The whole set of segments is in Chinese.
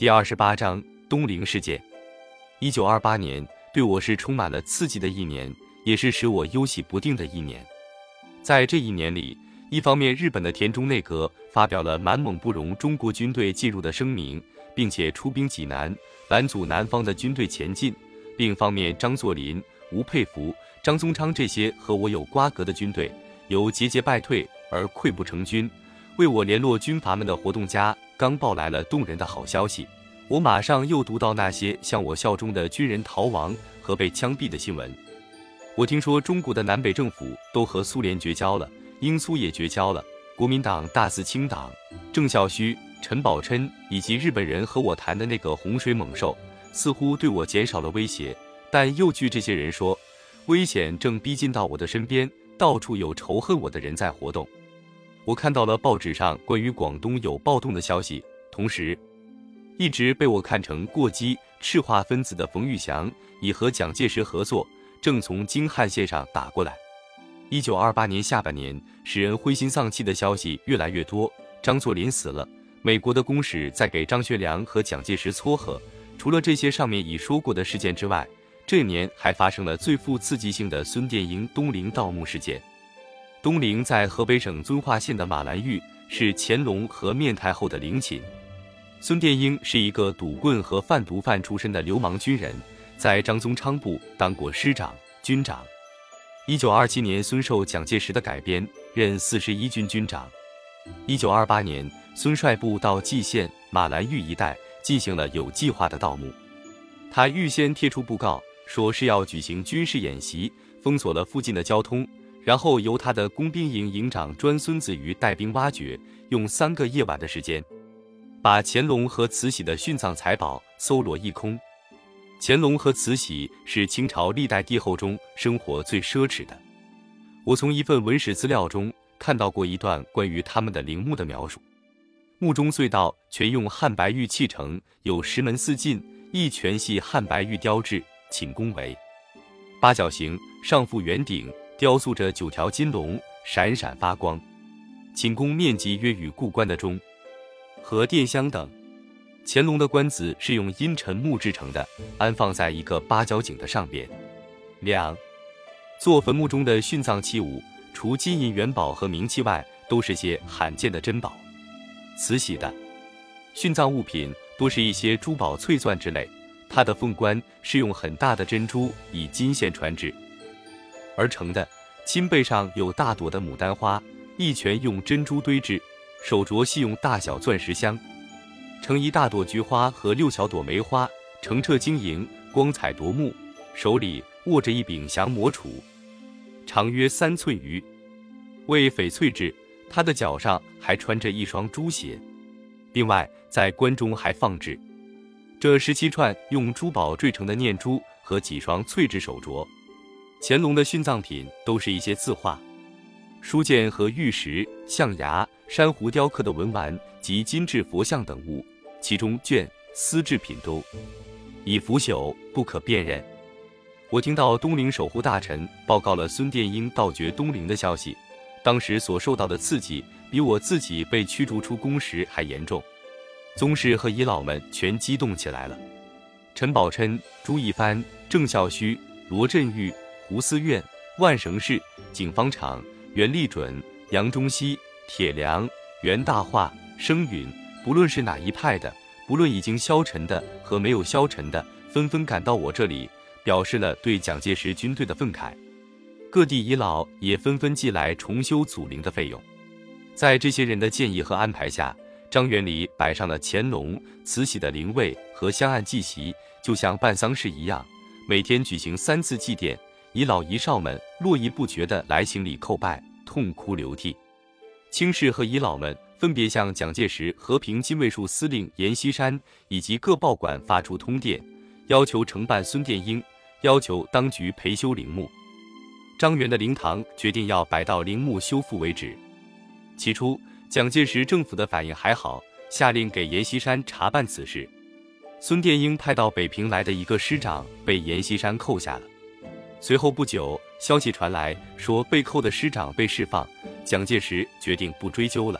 第二十八章东陵事件。一九二八年对我是充满了刺激的一年，也是使我忧喜不定的一年。在这一年里，一方面，日本的田中内阁发表了满蒙不容中国军队进入的声明，并且出兵济南，拦阻南方的军队前进；另一方面，张作霖、吴佩孚、张宗昌这些和我有瓜葛的军队，由节节败退而溃不成军。为我联络军阀们的活动家刚报来了动人的好消息，我马上又读到那些向我效忠的军人逃亡和被枪毙的新闻。我听说中国的南北政府都和苏联绝交了。英苏也绝交了，国民党大肆清党，郑孝胥、陈宝琛以及日本人和我谈的那个洪水猛兽，似乎对我减少了威胁。但又据这些人说，危险正逼近到我的身边，到处有仇恨我的人在活动。我看到了报纸上关于广东有暴动的消息，同时，一直被我看成过激赤化分子的冯玉祥已和蒋介石合作，正从京汉线上打过来。一九二八年下半年，使人灰心丧气的消息越来越多。张作霖死了，美国的公使在给张学良和蒋介石撮合。除了这些上面已说过的事件之外，这年还发生了最富刺激性的孙殿英东陵盗墓事件。东陵在河北省遵化县的马兰峪，是乾隆和面太后的陵寝。孙殿英是一个赌棍和贩毒犯出身的流氓军人，在张宗昌部当过师长、军长。一九二七年，孙受蒋介石的改编，任四十一军军长。一九二八年，孙率部到蓟县马兰峪一带进行了有计划的盗墓。他预先贴出布告，说是要举行军事演习，封锁了附近的交通，然后由他的工兵营营长专孙子瑜带兵挖掘，用三个夜晚的时间，把乾隆和慈禧的殉葬财宝搜罗一空。乾隆和慈禧是清朝历代帝后中生活最奢侈的。我从一份文史资料中看到过一段关于他们的陵墓的描述：墓中隧道全用汉白玉砌成，有石门四进，一全系汉白玉雕制，寝宫为八角形，上覆圆顶，雕塑着九条金龙，闪闪发光。寝宫面积约与故宫的钟和殿相等。乾隆的棺子是用阴沉木制成的，安放在一个八角井的上边。两座坟墓中的殉葬器物，除金银元宝和冥器外，都是些罕见的珍宝。慈禧的殉葬物品多是一些珠宝翠钻之类。她的凤冠是用很大的珍珠以金线穿制而成的，亲背上有大朵的牡丹花，一拳用珍珠堆制。手镯系用大小钻石镶。成一大朵菊花和六小朵梅花，澄澈晶莹，光彩夺目。手里握着一柄降魔杵，长约三寸余，为翡翠制。他的脚上还穿着一双珠鞋。另外，在棺中还放置这十七串用珠宝缀成的念珠和几双翠制手镯。乾隆的殉葬品都是一些字画、书剑和玉石、象牙、珊瑚雕刻的文玩及金制佛像等物。其中绢丝制品都已腐朽，不可辨认。我听到东陵守护大臣报告了孙殿英盗掘东陵的消息，当时所受到的刺激，比我自己被驱逐出宫时还严重。宗室和遗老们全激动起来了。陈宝琛、朱一帆、郑孝胥、罗振玉、吴思苑、万绳氏、景方场、袁立准、杨中西、铁良、袁大化、生允。不论是哪一派的，不论已经消沉的和没有消沉的，纷纷赶到我这里，表示了对蒋介石军队的愤慨。各地遗老也纷纷寄来重修祖陵的费用。在这些人的建议和安排下，张园里摆上了乾隆、慈禧的灵位和香案祭席，就像办丧事一样，每天举行三次祭奠。遗老遗少们络绎不绝地来行礼叩拜，痛哭流涕。清士和遗老们。分别向蒋介石和平金卫戍司令阎锡山以及各报馆发出通电，要求承办孙殿英，要求当局陪修陵墓。张园的灵堂决定要摆到陵墓修复为止。起初，蒋介石政府的反应还好，下令给阎锡山查办此事。孙殿英派到北平来的一个师长被阎锡山扣下了。随后不久，消息传来说被扣的师长被释放，蒋介石决定不追究了。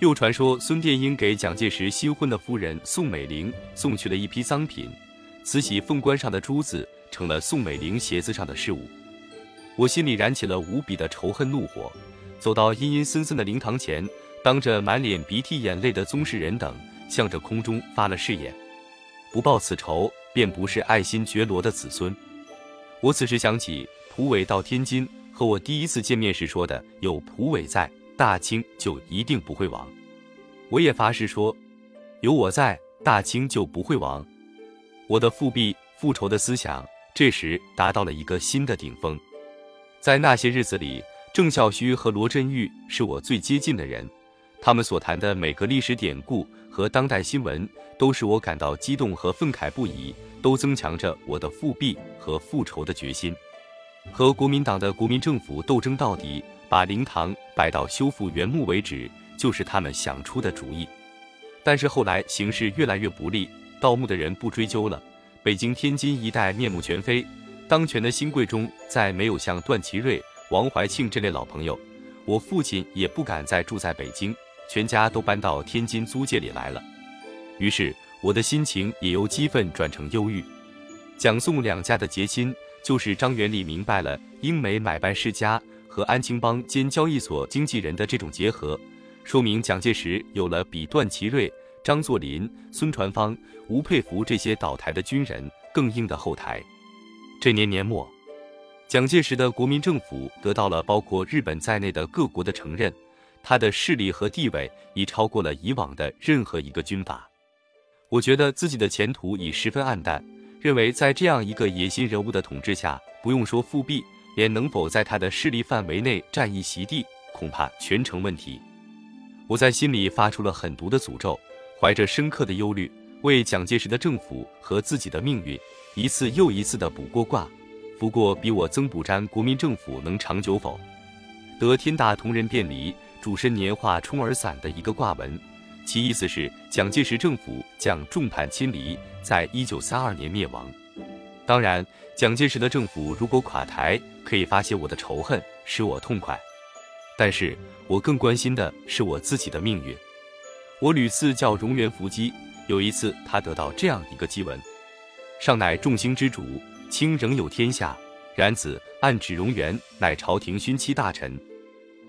又传说孙殿英给蒋介石新婚的夫人宋美龄送去了一批赃品，慈禧凤冠上的珠子成了宋美龄鞋子上的饰物。我心里燃起了无比的仇恨怒火，走到阴阴森森的灵堂前，当着满脸鼻涕眼泪的宗室人等，向着空中发了誓言：不报此仇，便不是爱新觉罗的子孙。我此时想起蒲伟到天津和我第一次见面时说的：“有蒲伟在。”大清就一定不会亡，我也发誓说，有我在，大清就不会亡。我的复辟复仇的思想这时达到了一个新的顶峰。在那些日子里，郑孝胥和罗振玉是我最接近的人，他们所谈的每个历史典故和当代新闻，都使我感到激动和愤慨不已，都增强着我的复辟和复仇的决心。和国民党的国民政府斗争到底。把灵堂摆到修复原木为止，就是他们想出的主意。但是后来形势越来越不利，盗墓的人不追究了，北京、天津一带面目全非。当权的新贵中再没有像段祺瑞、王怀庆这类老朋友，我父亲也不敢再住在北京，全家都搬到天津租界里来了。于是我的心情也由激愤转成忧郁。蒋宋两家的结亲，就是张元礼明白了英美买办世家。和安青帮兼交易所经纪人的这种结合，说明蒋介石有了比段祺瑞、张作霖、孙传芳、吴佩孚这些倒台的军人更硬的后台。这年年末，蒋介石的国民政府得到了包括日本在内的各国的承认，他的势力和地位已超过了以往的任何一个军阀。我觉得自己的前途已十分黯淡，认为在这样一个野心人物的统治下，不用说复辟。连能否在他的势力范围内占一席地，恐怕全成问题。我在心里发出了狠毒的诅咒，怀着深刻的忧虑，为蒋介石的政府和自己的命运，一次又一次的卜过卦，卜过比我曾补瞻国民政府能长久否，得天大同人便离，主身年画冲而散的一个卦文，其意思是蒋介石政府将众叛亲离，在一九三二年灭亡。当然，蒋介石的政府如果垮台，可以发泄我的仇恨，使我痛快。但是我更关心的是我自己的命运。我屡次叫荣源伏击，有一次他得到这样一个祭文：“上乃众星之主，卿仍有天下。然子暗指荣源乃朝廷勋戚大臣，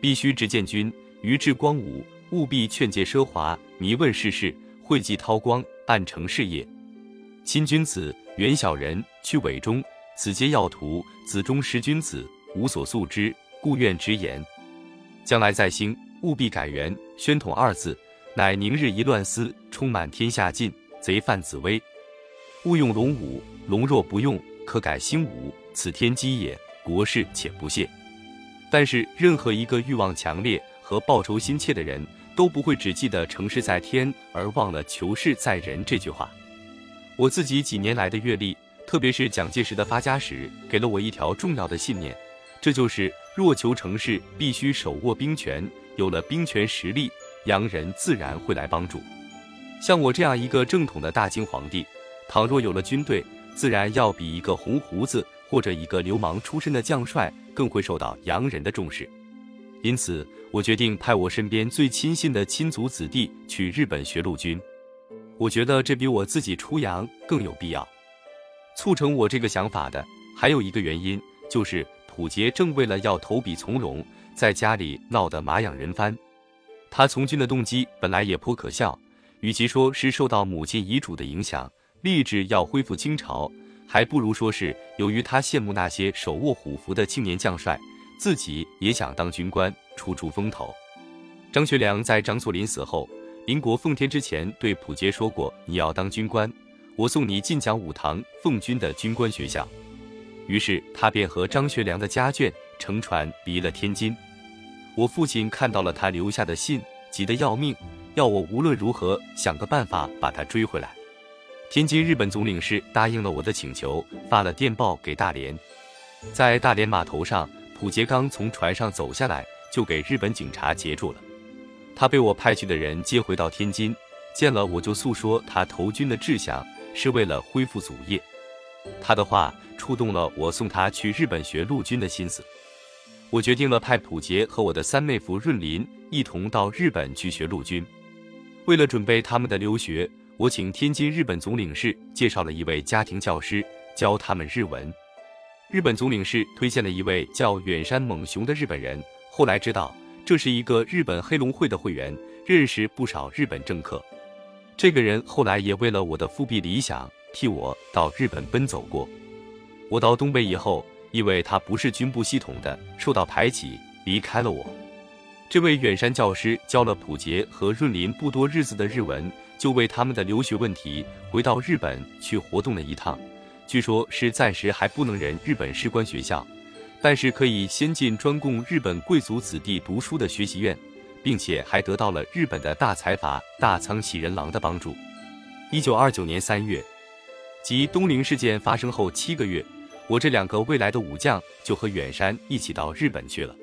必须直见君于至光武，务必劝诫奢华，迷问世事，讳忌韬光，暗成事业。亲君子。”远小人去伪忠，此皆要图子忠识君子，无所素之，故愿直言。将来在兴，务必改元，宣统二字，乃宁日一乱思，充满天下尽，贼犯紫薇。勿用龙武，龙若不用，可改兴武，此天机也。国事且不屑。但是任何一个欲望强烈和报仇心切的人，都不会只记得成事在天，而忘了求事在人这句话。我自己几年来的阅历，特别是蒋介石的发家史，给了我一条重要的信念，这就是若求成事，必须手握兵权。有了兵权实力，洋人自然会来帮助。像我这样一个正统的大清皇帝，倘若有了军队，自然要比一个红胡子或者一个流氓出身的将帅更会受到洋人的重视。因此，我决定派我身边最亲信的亲族子弟去日本学陆军。我觉得这比我自己出洋更有必要。促成我这个想法的还有一个原因，就是溥杰正为了要投笔从戎，在家里闹得马仰人翻。他从军的动机本来也颇可笑，与其说是受到母亲遗嘱的影响，立志要恢复清朝，还不如说是由于他羡慕那些手握虎符的青年将帅，自己也想当军官出出风头。张学良在张作霖死后。民国奉天之前，对溥杰说过：“你要当军官，我送你进讲武堂奉军的军官学校。”于是他便和张学良的家眷乘船离了天津。我父亲看到了他留下的信，急得要命，要我无论如何想个办法把他追回来。天津日本总领事答应了我的请求，发了电报给大连。在大连码头上，溥杰刚从船上走下来，就给日本警察截住了。他被我派去的人接回到天津，见了我就诉说他投军的志向是为了恢复祖业。他的话触动了我送他去日本学陆军的心思。我决定了派普杰和我的三妹夫润林一同到日本去学陆军。为了准备他们的留学，我请天津日本总领事介绍了一位家庭教师教他们日文。日本总领事推荐了一位叫远山猛雄的日本人，后来知道这是一个日本黑龙会的会员，认识不少日本政客。这个人后来也为了我的复辟理想，替我到日本奔走过。我到东北以后，因为他不是军部系统的，受到排挤，离开了我。这位远山教师教了普杰和润林不多日子的日文，就为他们的留学问题回到日本去活动了一趟。据说，是暂时还不能人日本士官学校，但是可以先进专供日本贵族子弟读书的学习院，并且还得到了日本的大财阀大仓喜人郎的帮助。一九二九年三月，即东陵事件发生后七个月，我这两个未来的武将就和远山一起到日本去了。